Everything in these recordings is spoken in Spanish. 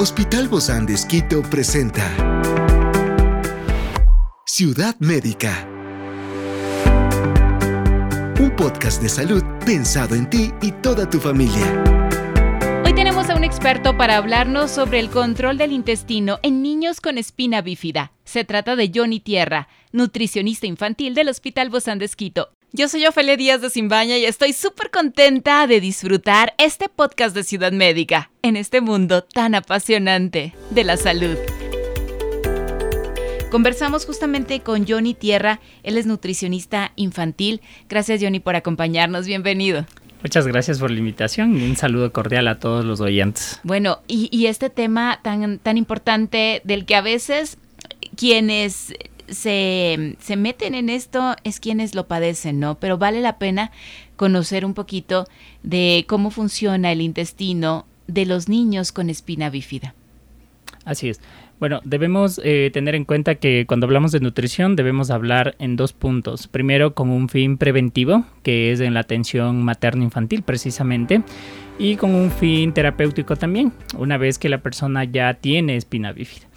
Hospital Bozán de Esquito presenta Ciudad Médica. Un podcast de salud pensado en ti y toda tu familia. Hoy tenemos a un experto para hablarnos sobre el control del intestino en niños con espina bífida. Se trata de Johnny Tierra, nutricionista infantil del Hospital Bozán de Esquito. Yo soy Ofelia Díaz de Simbaña y estoy súper contenta de disfrutar este podcast de Ciudad Médica en este mundo tan apasionante de la salud. Conversamos justamente con Johnny Tierra, él es nutricionista infantil. Gracias Johnny por acompañarnos, bienvenido. Muchas gracias por la invitación y un saludo cordial a todos los oyentes. Bueno, y, y este tema tan, tan importante del que a veces quienes se, se meten en esto es quienes lo padecen, ¿no? Pero vale la pena conocer un poquito de cómo funciona el intestino de los niños con espina bífida. Así es. Bueno, debemos eh, tener en cuenta que cuando hablamos de nutrición debemos hablar en dos puntos. Primero, con un fin preventivo, que es en la atención materno-infantil precisamente, y con un fin terapéutico también, una vez que la persona ya tiene espina bífida.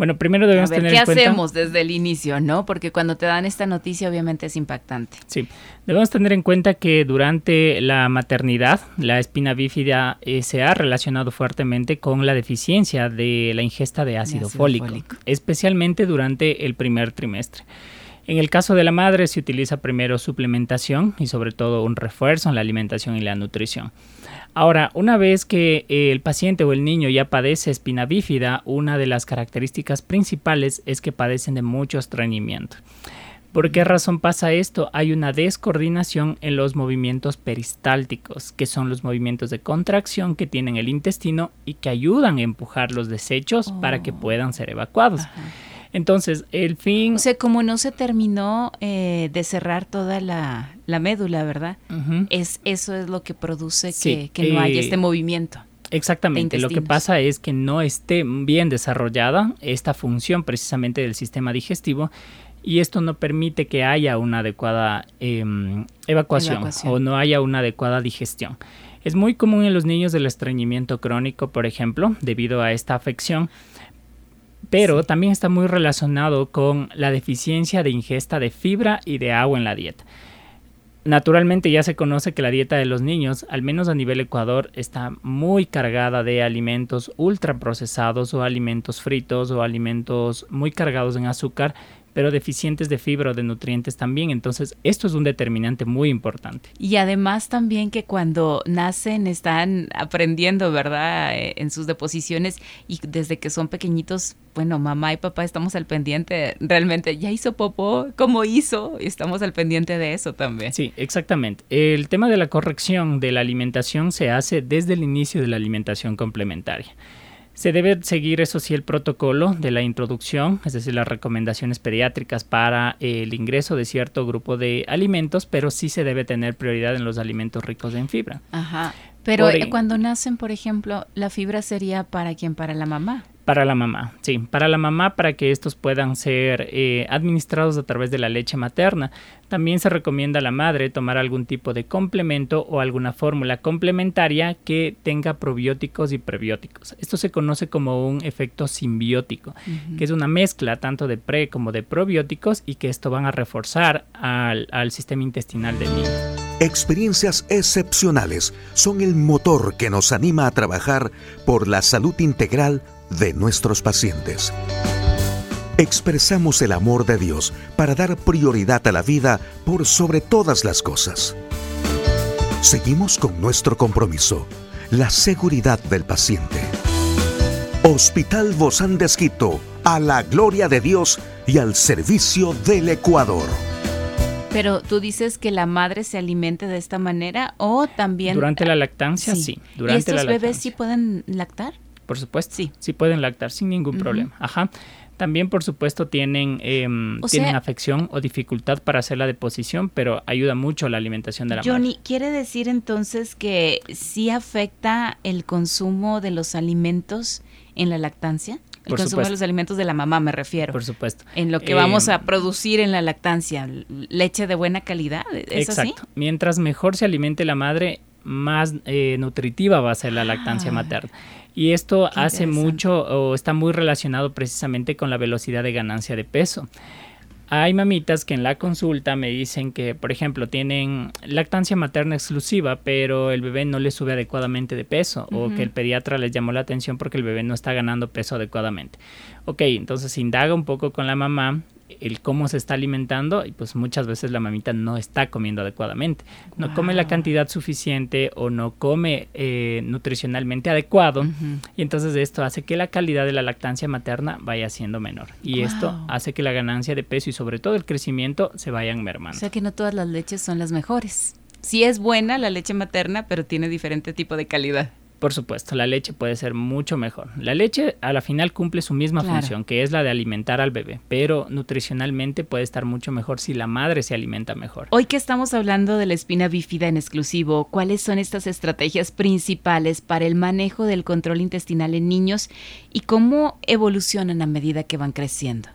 Bueno, primero debemos tener en cuenta. ¿Qué hacemos desde el inicio, no? Porque cuando te dan esta noticia, obviamente es impactante. Sí, debemos tener en cuenta que durante la maternidad, la espina bífida eh, se ha relacionado fuertemente con la deficiencia de la ingesta de ácido, de ácido fólico, fólico, especialmente durante el primer trimestre. En el caso de la madre se utiliza primero suplementación y sobre todo un refuerzo en la alimentación y la nutrición. Ahora, una vez que el paciente o el niño ya padece espina bífida, una de las características principales es que padecen de mucho estreñimiento. ¿Por qué razón pasa esto? Hay una descoordinación en los movimientos peristálticos, que son los movimientos de contracción que tienen el intestino y que ayudan a empujar los desechos para que oh. puedan ser evacuados. Entonces, el fin... O sea, como no se terminó eh, de cerrar toda la, médula, ¿verdad? es, eso es lo que produce que, no haya eh, este movimiento. Exactamente, lo que pasa es que no esté bien desarrollada esta función precisamente del sistema digestivo y esto no permite que haya una adecuada em, evacuación, o no haya una adecuada digestión. Es muy común en los niños del estreñimiento crónico, por ejemplo, debido a esta afección, pero también está muy relacionado con la deficiencia de ingesta de fibra y de agua en la dieta. Naturalmente ya se conoce que la dieta de los niños, al menos a nivel Ecuador, está muy cargada de alimentos ultraprocesados o alimentos fritos o alimentos muy cargados en azúcar pero deficientes de fibra o de nutrientes también. Entonces, esto es un determinante muy importante. Y además también que cuando nacen están aprendiendo, ¿verdad? Eh, en sus deposiciones y desde que son pequeñitos, bueno, mamá y papá estamos al pendiente, realmente, ¿ya hizo popó? ¿Cómo hizo? Estamos al pendiente de eso también. Sí, exactamente. El tema de la corrección de la alimentación se hace desde el inicio de la alimentación complementaria. Se debe seguir, eso sí, el protocolo de la introducción, es decir, las recomendaciones pediátricas para el ingreso de cierto grupo de alimentos, pero sí se debe tener prioridad en los alimentos ricos en fibra. Ajá. Pero cuando nacen, por ejemplo, la fibra sería para quién? Para la mamá. Para la mamá, sí, para la mamá para que estos puedan ser eh, administrados a través de la leche materna. También se recomienda a la madre tomar algún tipo de complemento o alguna fórmula complementaria que tenga probióticos y prebióticos. Esto se conoce como un efecto simbiótico, que es una mezcla tanto de pre como de probióticos y que esto van a reforzar al, al sistema intestinal del niño. Experiencias excepcionales son el motor que nos anima a trabajar por la salud integral de nuestros pacientes. Expresamos el amor de Dios para dar prioridad a la vida por sobre todas las cosas. Seguimos con nuestro compromiso, la seguridad del paciente. Hospital Bozán de a la gloria de Dios y al servicio del Ecuador. Pero tú dices que la madre se alimente de esta manera o también... Durante la lactancia, sí. Durante ¿Y estos bebés sí pueden lactar? Por supuesto. Sí. Sí pueden lactar sin ningún problema. Ajá. También, por supuesto, tienen, em, tienen afección o dificultad para hacer la deposición, pero ayuda mucho la alimentación de la madre. Johnny, ¿quiere decir entonces que sí afecta el consumo de los alimentos en la lactancia? El consumo de los alimentos de la mamá, me refiero. Por supuesto. En lo que vamos a em, producir en la lactancia, leche de buena calidad, ¿es Exacto. Mientras mejor se alimente la madre, más eh, nutritiva va a ser la lactancia ah, materna. Y esto hace mucho o está muy relacionado precisamente con la velocidad de ganancia de peso. Hay mamitas que en la consulta me dicen que, por ejemplo, tienen lactancia materna exclusiva, pero el bebé no le sube adecuadamente de peso o que el pediatra les llamó la atención porque el bebé no está ganando peso adecuadamente. Ok, entonces indaga un poco con la mamá el cómo se está alimentando y pues muchas veces la mamita no está comiendo adecuadamente. No come la cantidad suficiente o no come eh, nutricionalmente adecuado y entonces esto hace que la calidad de la lactancia materna vaya siendo menor y esto hace que la ganancia de peso y sobre todo el crecimiento se vayan mermando. O sea que no todas las leches son las mejores. Sí es buena la leche materna, pero tiene diferente tipo de calidad. Por supuesto, la leche puede ser mucho mejor. La leche a la final cumple su misma función, que es la de alimentar al bebé, pero nutricionalmente puede estar mucho mejor si la madre se alimenta mejor. Hoy que estamos hablando de la espina bífida en exclusivo, ¿cuáles son estas estrategias principales para el manejo del control intestinal en niños y cómo evolucionan a medida que van creciendo?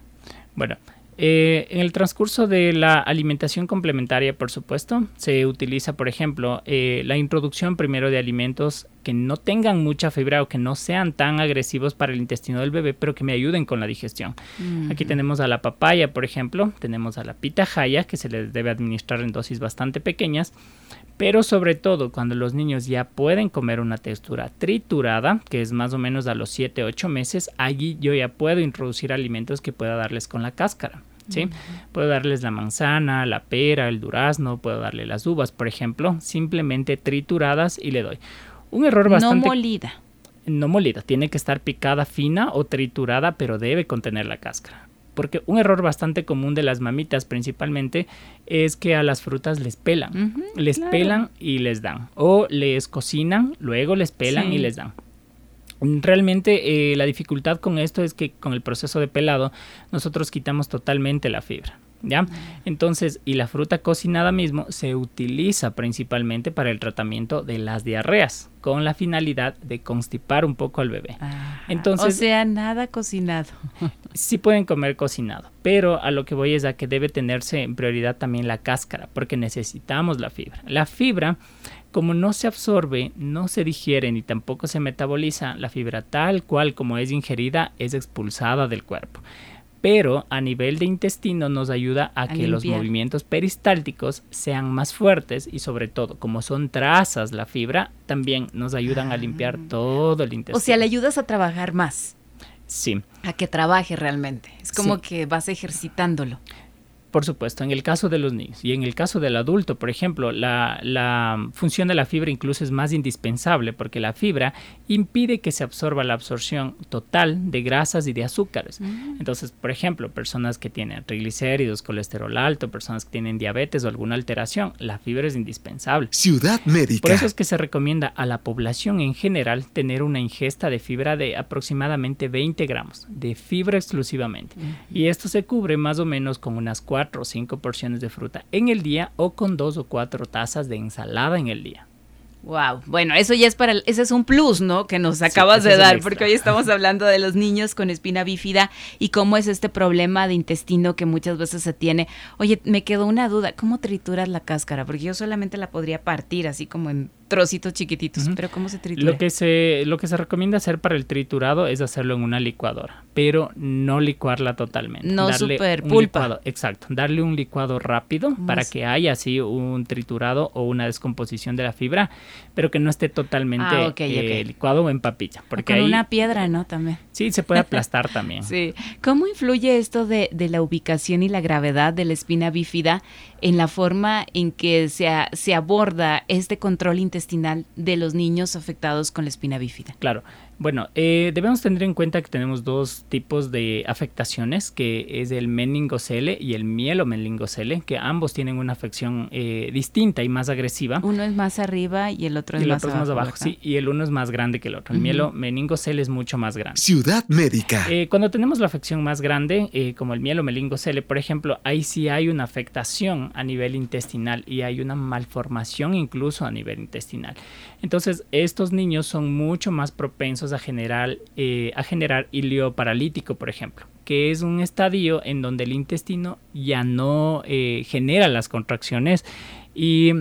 Bueno, eh, en el transcurso de la alimentación complementaria, por supuesto, se utiliza, por ejemplo, eh, la introducción primero de alimentos que no tengan mucha fibra o que no sean tan agresivos para el intestino del bebé, pero que me ayuden con la digestión. Aquí tenemos a la papaya, por ejemplo, tenemos a la pitahaya, que se les debe administrar en dosis bastante pequeñas, pero sobre todo cuando los niños ya pueden comer una textura triturada, que es más o menos a los 7-8 meses, allí yo ya puedo introducir alimentos que pueda darles con la cáscara. ¿Sí? Puedo darles la manzana, la pera, el durazno, puedo darle las uvas, por ejemplo, simplemente trituradas y le doy. Un error bastante... No molida. No molida, tiene que estar picada fina o triturada, pero debe contener la cáscara. Porque un error bastante común de las mamitas principalmente es que a las frutas les pelan. les pelan y les dan. O les cocinan, luego les pelan y les dan. Realmente eh, la dificultad con esto es que con el proceso de pelado nosotros quitamos totalmente la fibra. ¿Ya? Entonces, y la fruta cocinada mismo se utiliza principalmente para el tratamiento de las diarreas, con la finalidad de constipar un poco al bebé. Entonces, o sea, nada cocinado. sí pueden comer cocinado, pero a lo que voy es a que debe tenerse en prioridad también la cáscara, porque necesitamos la fibra. La fibra como no se absorbe, no se digiere ni tampoco se metaboliza, la fibra tal cual como es ingerida es expulsada del cuerpo. Pero a nivel de intestino nos ayuda a, que los movimientos peristálticos sean más fuertes y sobre todo como son trazas la fibra, también nos ayudan a limpiar ah. todo el intestino. O sea, le ayudas a trabajar más. Sí. A que trabaje realmente. Es como que vas ejercitándolo. Por supuesto, en el caso de los niños y en el caso del adulto, por ejemplo, la, función de la fibra incluso es más indispensable porque la fibra impide que se absorba la absorción total de grasas y de azúcares. Mm. Entonces, por ejemplo, personas que tienen triglicéridos, colesterol alto, personas que tienen diabetes o alguna alteración, la fibra es indispensable. Ciudad médica. Por eso es que se recomienda a la población en general tener una ingesta de fibra de aproximadamente 20 gramos de fibra exclusivamente. Y esto se cubre más o menos con unas 4 o cinco porciones de fruta en el día o con dos o cuatro tazas de ensalada en el día. Wow, bueno, eso ya es para, ese es un plus, ¿no? Que nos acabas de dar, porque hoy estamos hablando de los niños con espina bífida y cómo es este problema de intestino que muchas veces se tiene. Oye, me quedó una duda, ¿cómo trituras la cáscara? Porque yo solamente la podría partir así como en trocitos chiquititos, pero ¿cómo se tritura? Lo que se, lo que se recomienda hacer para el triturado es hacerlo en una licuadora, pero no licuarla totalmente. No super pulpa. exacto, darle un licuado rápido para que haya así un triturado o una descomposición de la fibra, pero que no esté totalmente ah, eh, licuado o en papilla. Porque con una piedra, ¿no? También. Sí, se puede aplastar también. Sí. ¿Cómo influye esto de, de, la ubicación y la gravedad de la espina bífida en la forma en que se, se aborda este control intestinal de los niños afectados con la espina bífida? Claro. Bueno, eh, debemos tener en cuenta que tenemos dos tipos de afectaciones, que es el meningocele y el mielomeningocele, que ambos tienen una afección eh, distinta y más agresiva. Uno es más arriba y el otro es, más, abajo, Sí, y el uno es más grande que el otro. El mielomeningocele es mucho más grande. Ciudad médica. Eh, cuando tenemos la afección más grande, como el mielomeningocele, por ejemplo, ahí sí hay una afectación a nivel intestinal y hay una malformación incluso a nivel intestinal. Entonces, estos niños son mucho más propensos a generar, eh, ilio paralítico, por ejemplo, que es un estadio en donde el intestino ya no eh, genera las contracciones y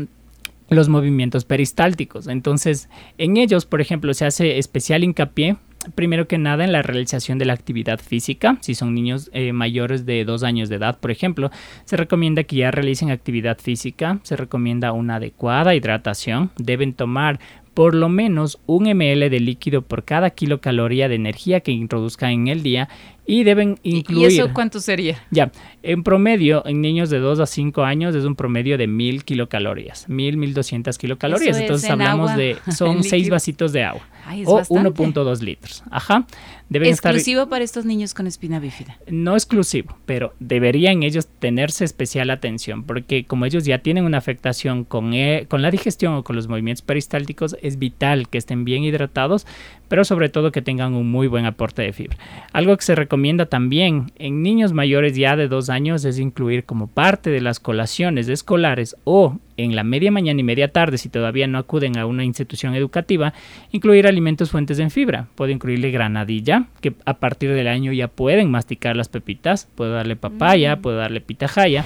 los movimientos peristálticos. Entonces, en ellos, por ejemplo, se hace especial hincapié primero que nada en la realización de la actividad física. Si son niños eh, mayores de dos años de edad, por ejemplo, se recomienda que ya realicen actividad física, se recomienda una adecuada hidratación, deben tomar por lo menos un ml de líquido por cada kilocaloría de energía que introduzcan en el día y deben incluir... ¿Y eso cuánto sería? Ya, en promedio, en niños de 2 a 5 años es un promedio de 1000 kilocalorías, 1000, 1200 kilocalorías. Entonces hablamos de, son 6 vasitos de agua o 1.2 litros. Ajá. Deben ¿Exclusivo para estos niños con espina bífida? No exclusivo, pero deberían ellos tenerse especial atención porque como ellos ya tienen una afectación con, e, con la digestión o con los movimientos peristálticos, es vital que estén bien hidratados, pero sobre todo que tengan un muy buen aporte de fibra. Algo que se recomienda también en niños mayores ya de dos años es incluir como parte de las colaciones escolares o en la media mañana y media tarde, si todavía no acuden a una institución educativa, incluir alimentos fuentes en fibra. Puedo incluirle granadilla, que a partir del año ya pueden masticar las pepitas. Puedo darle papaya, mm. puedo darle pitahaya.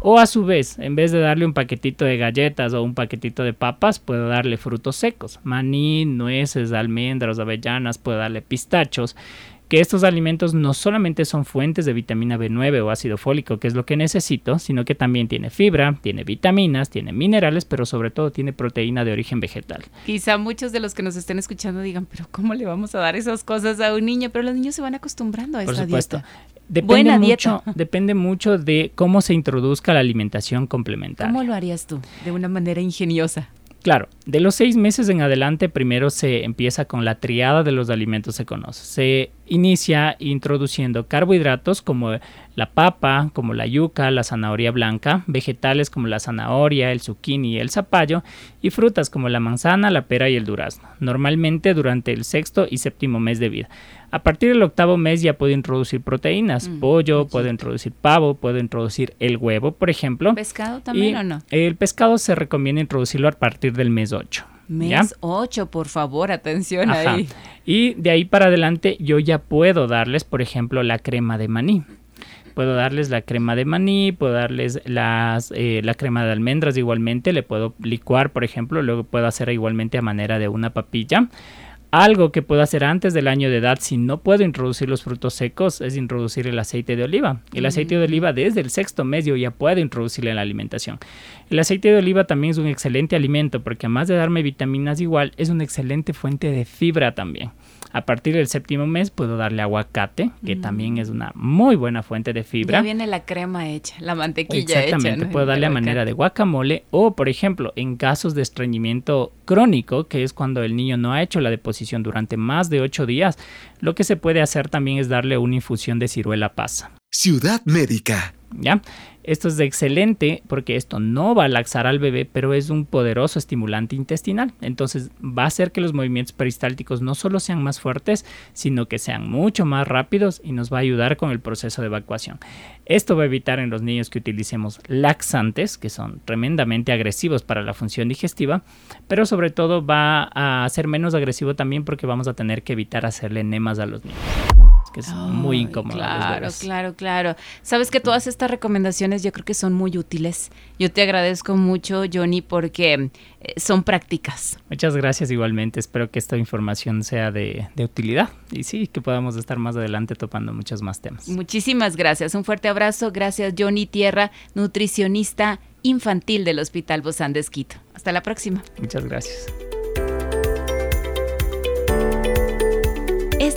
O a su vez, en vez de darle un paquetito de galletas o un paquetito de papas, puedo darle frutos secos, maní, nueces, almendras, avellanas, puedo darle pistachos que estos alimentos no solamente son fuentes de vitamina B9 o ácido fólico, que es lo que necesito, sino que también tiene fibra, tiene vitaminas, tiene minerales, pero sobre todo tiene proteína de origen vegetal. Quizá muchos de los que nos estén escuchando digan, pero ¿cómo le vamos a dar esas cosas a un niño? Pero los niños se van acostumbrando a esa dieta. Depende mucho, depende mucho de cómo se introduzca la alimentación complementaria. ¿Cómo lo harías tú? De una manera ingeniosa. Claro, de los seis meses en adelante primero se empieza con la triada de los alimentos conoce. Se inicia introduciendo carbohidratos como la papa, como la yuca, la zanahoria blanca, vegetales como la zanahoria, el zucchini y el zapallo, y frutas como la manzana, la pera y el durazno, normalmente durante el sexto y séptimo mes de vida. A partir del octavo mes ya puedo introducir proteínas, mm, pollo, puedo introducir pavo, puedo introducir el huevo, por ejemplo. ¿Pescado también o no? El pescado se recomienda introducirlo a partir del mes 8. Mes 8, por favor, atención ahí. Y de ahí para adelante yo ya puedo darles, por ejemplo, la crema de maní. Puedo darles la crema de maní, puedo darles las, eh, la crema de almendras igualmente, le puedo licuar, por ejemplo, luego puedo hacer igualmente a manera de una papilla. Algo que puedo hacer antes del año de edad, si no puedo introducir los frutos secos, es introducir el aceite de oliva. El aceite de oliva desde el sexto mes yo ya puedo introducirlo en la alimentación. El aceite de oliva también es un excelente alimento porque además de darme vitaminas igual, es una excelente fuente de fibra también. A partir del séptimo mes puedo darle aguacate, que también es una muy buena fuente de fibra. Ya viene la crema hecha, la mantequilla Exactamente, puedo darle a manera de guacamole o, por ejemplo, en casos de estreñimiento crónico, que es cuando el niño no ha hecho la deposición durante más de ocho días, lo que se puede hacer también es darle una infusión de ciruela pasa. Ciudad Médica. Esto es excelente porque esto no va a laxar al bebé, pero es un poderoso estimulante intestinal. Entonces va a hacer que los movimientos peristálticos no solo sean más fuertes, sino que sean mucho más rápidos y nos va a ayudar con el proceso de evacuación. Esto va a evitar en los niños que utilicemos laxantes, que son tremendamente agresivos para la función digestiva, pero sobre todo va a ser menos agresivo también porque vamos a tener que evitar hacerle enemas a los niños que es muy incómodo. Claro, claro, claro. Sabes que todas estas recomendaciones yo creo que son muy útiles. Yo te agradezco mucho, Johnny, porque eh, son prácticas. Muchas gracias igualmente. Espero que esta información sea de, de utilidad y sí, que podamos estar más adelante topando muchos más temas. Muchísimas gracias. Un fuerte abrazo. Gracias, Johnny Tierra, nutricionista infantil del Hospital Bozán de Esquito. Hasta la próxima. Muchas gracias.